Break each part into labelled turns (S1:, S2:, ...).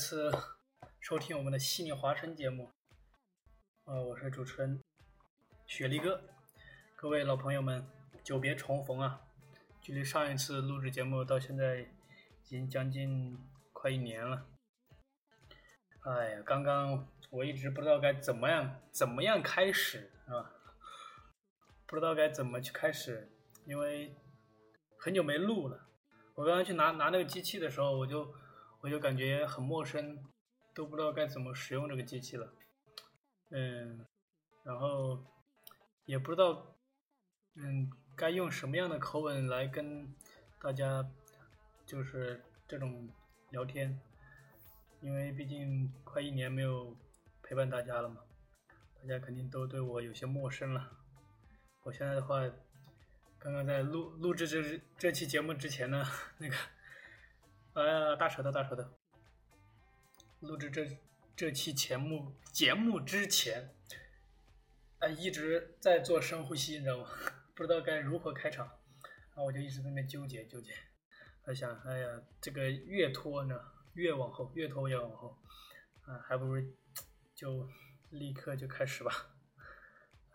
S1: 次收听我们的悉尼华声节目。啊，我是主持人雪莉哥。各位老朋友们，久别重逢啊！距离上一次录制节目到现在已经将近快一年了。哎呀，刚刚我一直不知道该怎么样怎么样开始啊，不知道该怎么去开始，因为很久没录了。我刚刚去拿拿那个机器的时候，我就我就感觉很陌生，都不知道该怎么使用这个机器了。嗯，然后也不知道，嗯，该用什么样的口吻来跟大家就是这种聊天，因为毕竟快一年没有陪伴大家了嘛，大家肯定都对我有些陌生了。我现在的话。刚刚在录录制这这期节目之前呢，那个，呃，大舌头大舌头。录制这这期节目节目之前，哎，一直在做深呼吸，你知道吗？不知道该如何开场，然后我就一直在那纠结纠结。我想，哎呀，这个越拖呢，越往后，越拖越往后，啊，还不如就立刻就开始吧。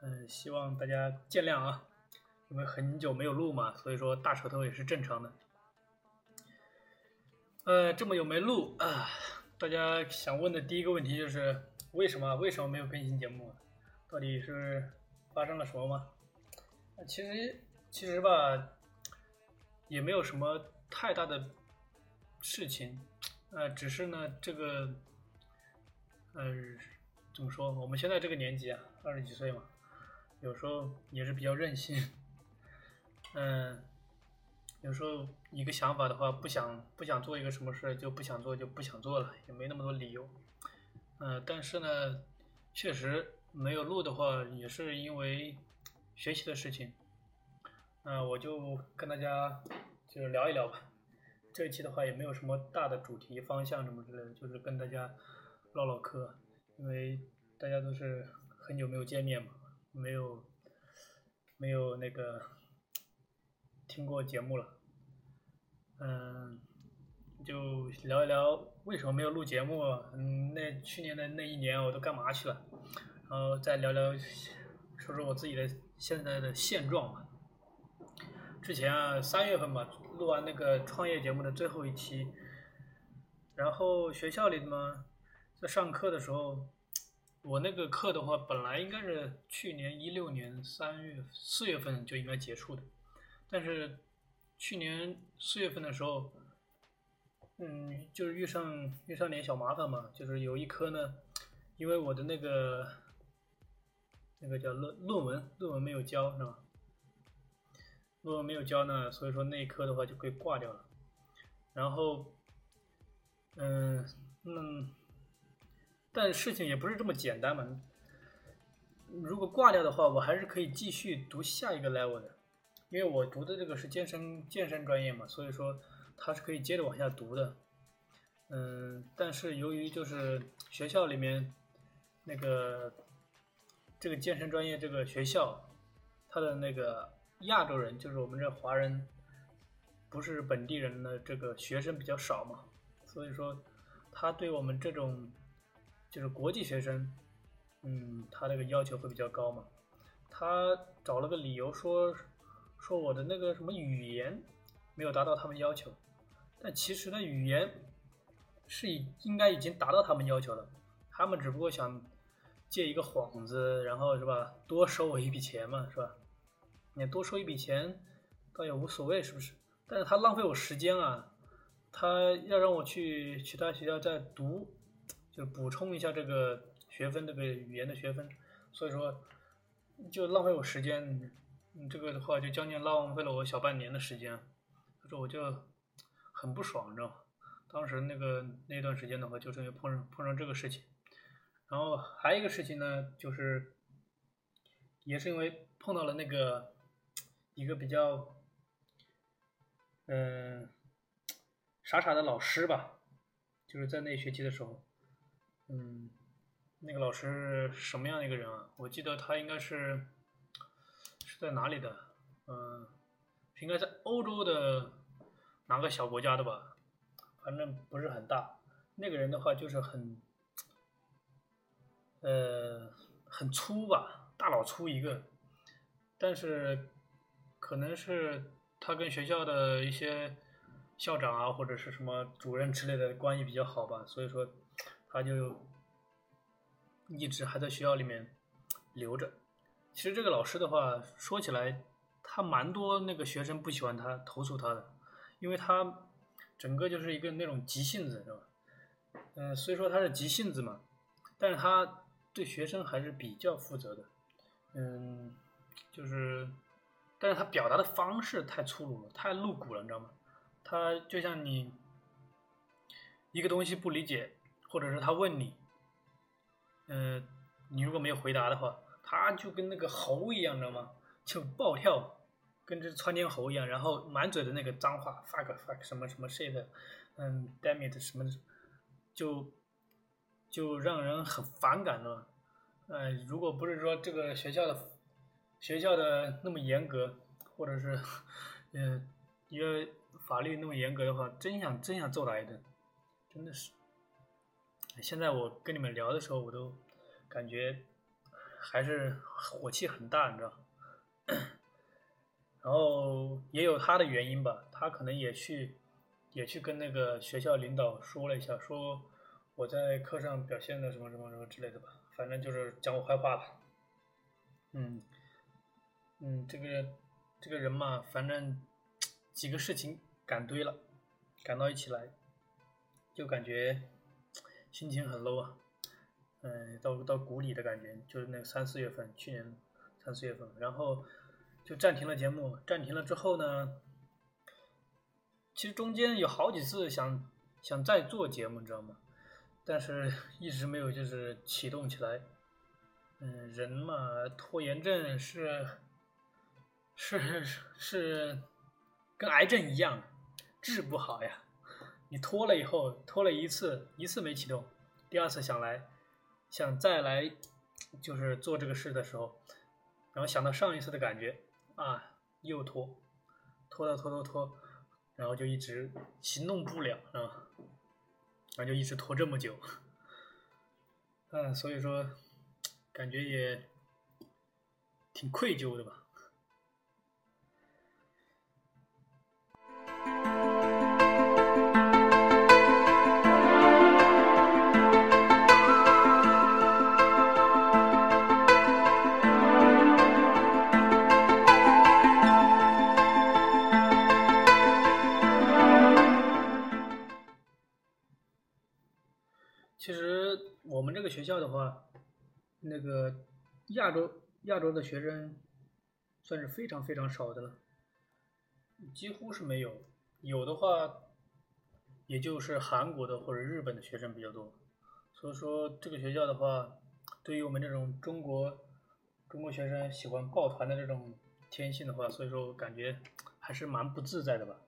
S1: 嗯，希望大家见谅啊。因为很久没有录嘛，所以说大舌头也是正常的。呃，这么久没录啊，大家想问的第一个问题就是为什么为什么没有更新节目？到底是发生了什么吗？其实其实吧，也没有什么太大的事情，呃，只是呢这个，呃，怎么说？我们现在这个年纪啊，二十几岁嘛，有时候也是比较任性。嗯，有时候一个想法的话，不想不想做一个什么事就不想做就不想做了，也没那么多理由。嗯，但是呢，确实没有录的话，也是因为学习的事情。那我就跟大家就是聊一聊吧。这一期的话也没有什么大的主题方向什么之类的，就是跟大家唠唠嗑，因为大家都是很久没有见面嘛，没有没有那个。听过节目了，嗯，就聊一聊为什么没有录节目。嗯，那去年的那一年我都干嘛去了？然后再聊聊，说说我自己的现在的现状吧。之前啊，三月份吧，录完那个创业节目的最后一期，然后学校里的嘛，在上课的时候，我那个课的话，本来应该是去年一六年三月四月份就应该结束的。但是去年四月份的时候，嗯，就是遇上遇上点小麻烦嘛，就是有一科呢，因为我的那个那个叫论论文论文没有交是吧？论文没有交呢，所以说那一科的话就可以挂掉了。然后，嗯嗯，但事情也不是这么简单嘛。如果挂掉的话，我还是可以继续读下一个 level 的。因为我读的这个是健身健身专业嘛，所以说它是可以接着往下读的。嗯，但是由于就是学校里面那个这个健身专业这个学校，它的那个亚洲人，就是我们这华人，不是本地人的这个学生比较少嘛，所以说他对我们这种就是国际学生，嗯，他这个要求会比较高嘛。他找了个理由说。说我的那个什么语言没有达到他们要求，但其实呢，语言是已应该已经达到他们要求了，他们只不过想借一个幌子，然后是吧，多收我一笔钱嘛，是吧？你多收一笔钱倒也无所谓，是不是？但是他浪费我时间啊，他要让我去其他学校再读，就补充一下这个学分，这个语言的学分，所以说就浪费我时间。嗯，这个的话就将近浪费了我小半年的时间，所以说我就很不爽，你知道吗？当时那个那段时间的话，就是因为碰上碰上这个事情，然后还有一个事情呢，就是也是因为碰到了那个一个比较嗯傻傻的老师吧，就是在那学期的时候，嗯，那个老师什么样的一个人啊？我记得他应该是。是在哪里的？嗯，应该在欧洲的哪个小国家的吧？反正不是很大。那个人的话就是很，呃，很粗吧，大老粗一个。但是可能是他跟学校的一些校长啊，或者是什么主任之类的关系比较好吧，所以说他就一直还在学校里面留着。其实这个老师的话说起来，他蛮多那个学生不喜欢他，投诉他的，因为他整个就是一个那种急性子，是吧？嗯，虽说他是急性子嘛，但是他对学生还是比较负责的，嗯。就是，但是他表达的方式太粗鲁了，太露骨了，你知道吗？他就像你一个东西不理解，或者是他问你，嗯，你如果没有回答的话，他就跟那个猴一样，知道吗？就暴跳，跟这窜天猴一样，然后满嘴的那个脏话，fuck fuck 什么什么 shit，嗯，damn it 什么，就就让人很反感了。呃，如果不是说这个学校的。学校的那么严格，或者是，嗯，因为法律那么严格的话，真想真想揍他一顿，真的是。现在我跟你们聊的时候，我都感觉还是火气很大，你知道。然后也有他的原因吧，他可能也去也去跟那个学校领导说了一下，说我在课上表现的什么什么什么之类的吧，反正就是讲我坏话吧，嗯。嗯，这个这个人嘛，反正几个事情赶堆了，赶到一起来，就感觉心情很 low 啊，嗯，到到谷底的感觉，就是那个三四月份，去年三四月份，然后就暂停了节目，暂停了之后呢，其实中间有好几次想想再做节目，你知道吗？但是 一直没有就是启动起来，嗯，人嘛，拖延症是。是是，跟癌症一样，治不好呀。你拖了以后，拖了一次，一次没启动，第二次想来，想再来，就是做这个事的时候，然后想到上一次的感觉，啊，又拖，拖到拖拖拖，然后就一直行动不了，啊？然后就一直拖这么久，嗯，所以说，感觉也挺愧疚的吧。学校的话，那个亚洲亚洲的学生算是非常非常少的了，几乎是没有，有的话也就是韩国的或者日本的学生比较多。所以说这个学校的话，对于我们这种中国中国学生喜欢抱团的这种天性的话，所以说感觉还是蛮不自在的吧，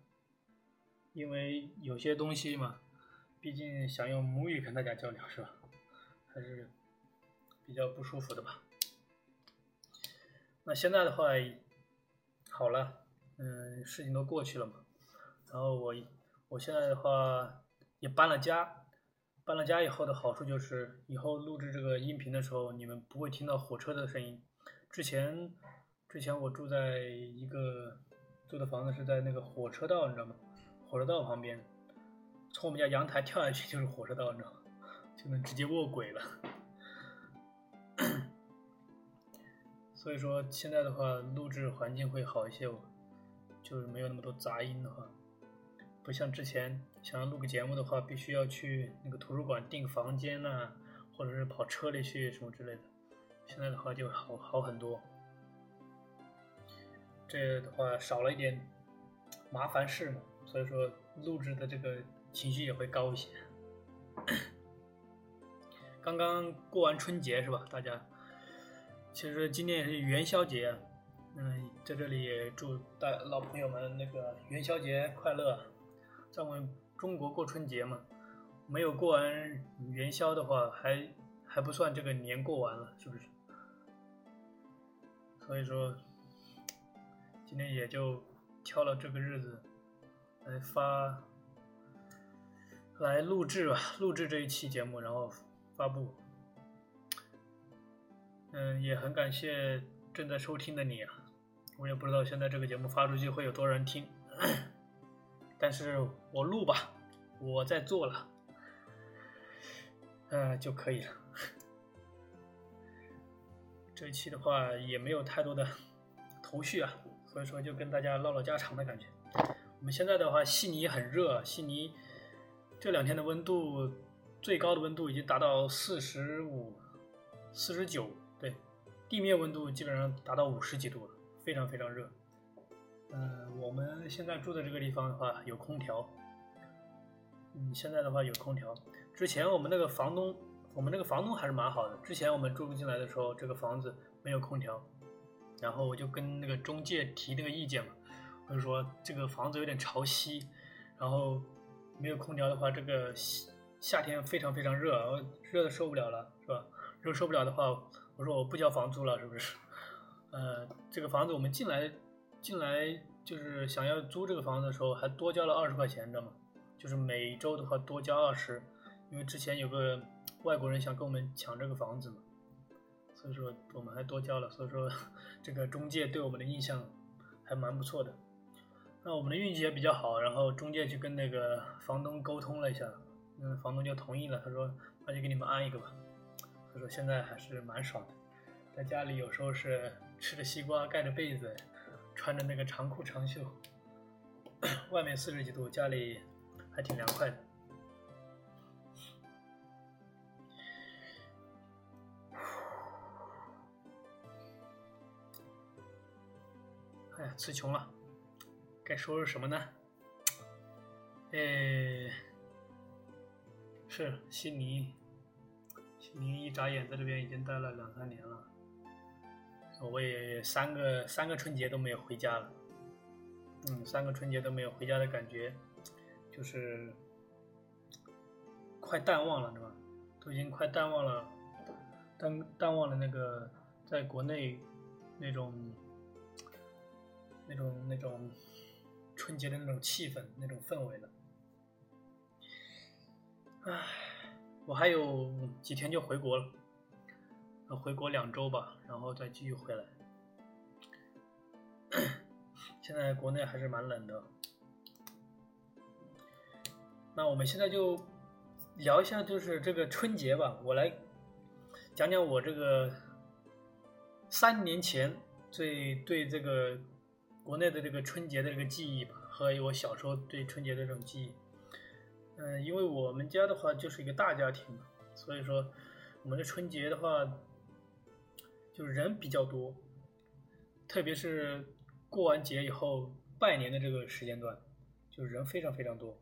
S1: 因为有些东西嘛。毕竟想用母语跟大家交流是吧？还是比较不舒服的吧。那现在的话好了，嗯，事情都过去了嘛。然后我我现在的话也搬了家，搬了家以后的好处就是以后录制这个音频的时候，你们不会听到火车的声音。之前之前我住在一个租的房子是在那个火车道，你知道吗？火车道旁边。从我们家阳台跳下去就是火车道，你知道吗？就能直接卧轨了。所以说现在的话，录制环境会好一些，就是没有那么多杂音的话，不像之前想要录个节目的话，必须要去那个图书馆订房间呐，或者是跑车里去什么之类的。现在的话就好好很多，这的话少了一点麻烦事嘛，所以说录制的这个。情绪也会高一些。刚刚过完春节是吧？大家，其实今天也是元宵节，嗯，在这里也祝大老朋友们那个元宵节快乐。在我们中国过春节嘛，没有过完元宵的话，还还不算这个年过完了，是不是？所以说，今天也就挑了这个日子来发。来录制吧，录制这一期节目，然后发布。嗯，也很感谢正在收听的你啊，我也不知道现在这个节目发出去会有多少人听，但是我录吧，我在做了，嗯就可以了。这一期的话也没有太多的头绪啊，所以说就跟大家唠唠家常的感觉。我们现在的话，悉尼很热，悉尼这两天的温度最高的温度已经达到四十五、四十九，对，地面温度基本上达到五十几度了，非常非常热。嗯，我们现在住的这个地方的话有空调，嗯，现在的话有空调。之前我们那个房东，我们那个房东还是蛮好的。之前我们住进来的时候，这个房子没有空调，然后我就跟那个中介提那个意见嘛。我就说这个房子有点潮汐，然后没有空调的话，这个夏天非常非常热，热的受不了了，是吧？热受不了的话，我说我不交房租了，是不是？呃，这个房子我们进来进来就是想要租这个房子的时候，还多交了二十块钱，知道吗？就是每周的话多交二十，因为之前有个外国人想跟我们抢这个房子嘛，所以说我们还多交了，所以说 这个中介对我们的印象还蛮不错的。那我们的运气也比较好，然后中介去跟那个房东沟通了一下，嗯，房东就同意了，他说那就给你们安一个吧。他说现在还是蛮爽的，在家里有时候是吃着西瓜盖着被子，穿着那个长裤长袖，外面四十几度，家里还挺凉快的。哎呀，词穷了。该说说什么呢？哎，是悉尼，悉尼一眨眼在这边已经待了两三年了，我也三个三个春节都没有回家了，嗯，三个春节都没有回家的感觉，就是快淡忘了，是吧？都已经快淡忘了，淡淡忘了那个在国内那种那种那种。春节的那种气氛、那种氛围了。唉，我还有几天就回国了，回国两周吧，然后再继续回来。现在国内还是蛮冷的。那我们现在就聊一下，就是这个春节吧。我来讲讲我这个三年前最对这个。国内的这个春节的这个记忆吧，和我小时候对春节的这种记忆，嗯，因为我们家的话就是一个大家庭，所以说我们的春节的话，就是人比较多，特别是过完节以后拜年的这个时间段，就人非常非常多。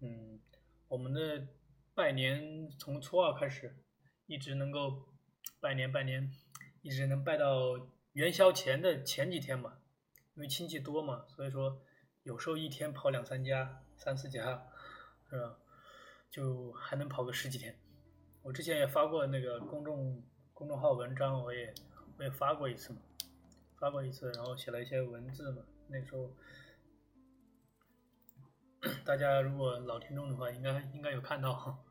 S1: 嗯，我们的拜年从初二开始，一直能够拜年拜年，一直能拜到元宵前的前几天嘛。因为亲戚多嘛，所以说有时候一天跑两三家、三四家，是吧？就还能跑个十几天。我之前也发过那个公众公众号文章，我也我也发过一次嘛，发过一次，然后写了一些文字嘛。那时候 大家如果老听众的话，应该应该有看到。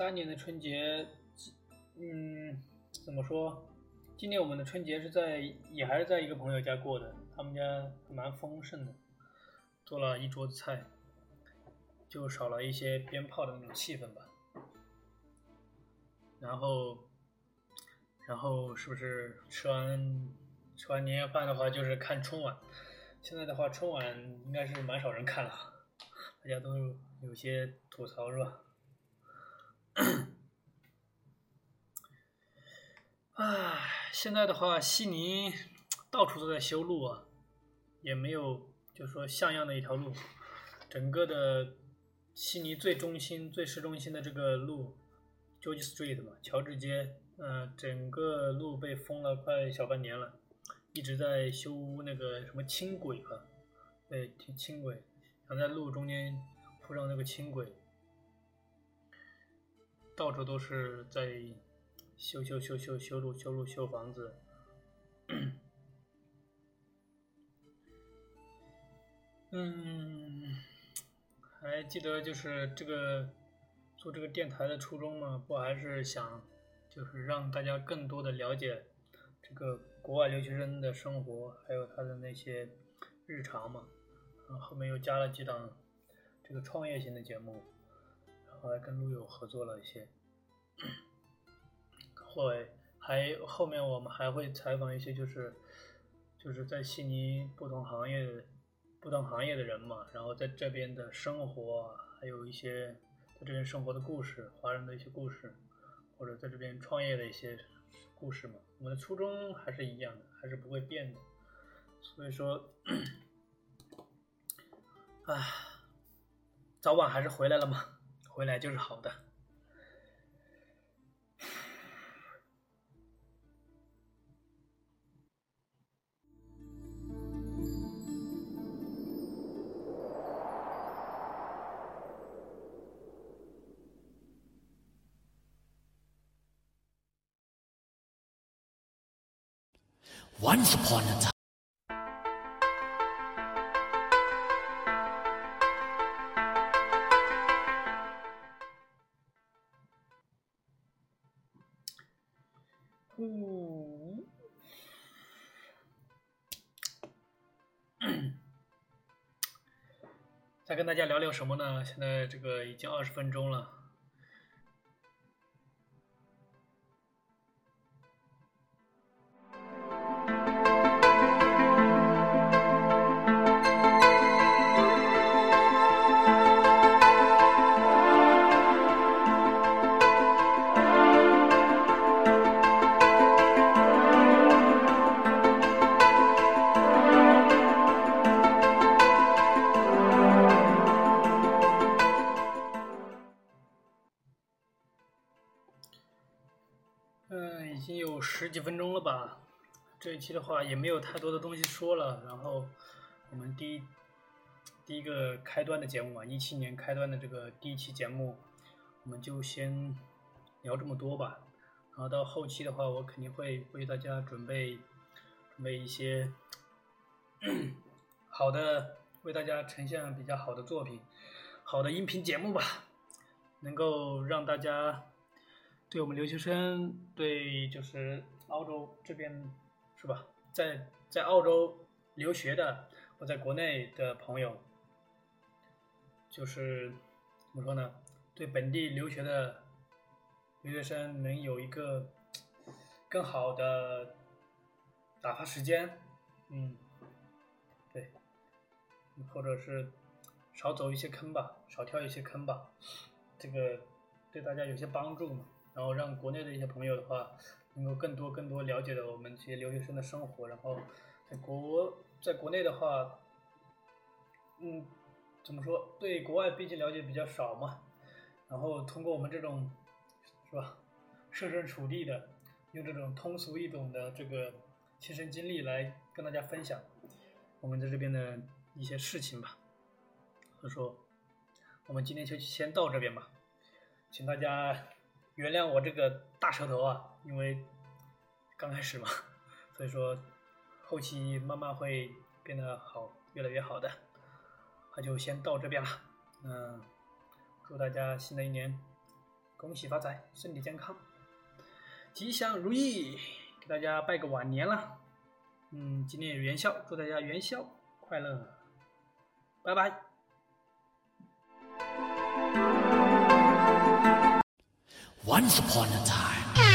S1: 三年的春节，嗯，怎么说？今年我们的春节是在，也还是在一个朋友家过的，他们家蛮丰盛的，做了一桌子菜，就少了一些鞭炮的那种气氛吧。然后，然后是不是吃完吃完年夜饭的话，就是看春晚？现在的话，春晚应该是蛮少人看了，大家都有些吐槽，是吧？唉，现在的话，悉尼到处都在修路啊，也没有，就是说像样的一条路，整个的悉尼最中心、最市中心的这个路，George Street 嘛，乔治街，嗯，整个路被封了快小半年了，一直在修那个什么轻轨吧，对，轻轨，想在路中间铺上那个轻轨，到处都是在修修修修修路、修路、修房子。嗯，还记得就是这个做这个电台的初衷吗？不还是想就是让大家更多的了解这个国外留学生的生活，还有他的那些日常嘛。然后后面又加了几档这个创业型的节目，后来跟路友合作了一些。会还后面我们还会采访一些就是就是在悉尼不同行业。不同行业的人嘛，然后在这边的生活，还有一些在这边生活的故事，华人的一些故事，或者在这边创业的一些故事嘛。我们的初衷还是一样的，还是不会变的。所以说，唉，早晚还是回来了嘛，回来就是好的。再跟大家聊聊什么呢？现在这个已经二十分钟了。嗯，已经有十几分钟了吧？这一期的话也没有太多的东西说了。然后我们第一第一个开端的节目嘛，一七年开端的这个第一期节目，我们就先聊这么多吧。然后到后期的话，我肯定会为大家准备准备一些 好的，为大家呈现比较好的作品，好的音频节目吧，能够让大家对我们留学生，对就是。澳洲这边是吧？在在澳洲留学的或在国内的朋友，就是怎么说呢？对本地留学的留学生能有一个更好的打发时间，嗯，对，或者是少走一些坑吧，少跳一些坑吧，这个对大家有些帮助嘛。然后让国内的一些朋友的话。能够更多更多了解到我们这些留学生的生活，然后在国在国内的话，嗯，怎么说？对国外毕竟了解比较少嘛，然后通过我们这种是吧，设身处地的，用这种通俗易懂的这个亲身经历来跟大家分享我们在这边的一些事情吧。所以说，我们今天就先到这边吧，请大家。原谅我这个大舌头啊，因为刚开始嘛，所以说后期慢慢会变得好，越来越好的。那就先到这边了，嗯，祝大家新的一年恭喜发财，身体健康，吉祥如意，给大家拜个晚年了。嗯，今天元宵，祝大家元宵快乐，拜拜。Once upon a time.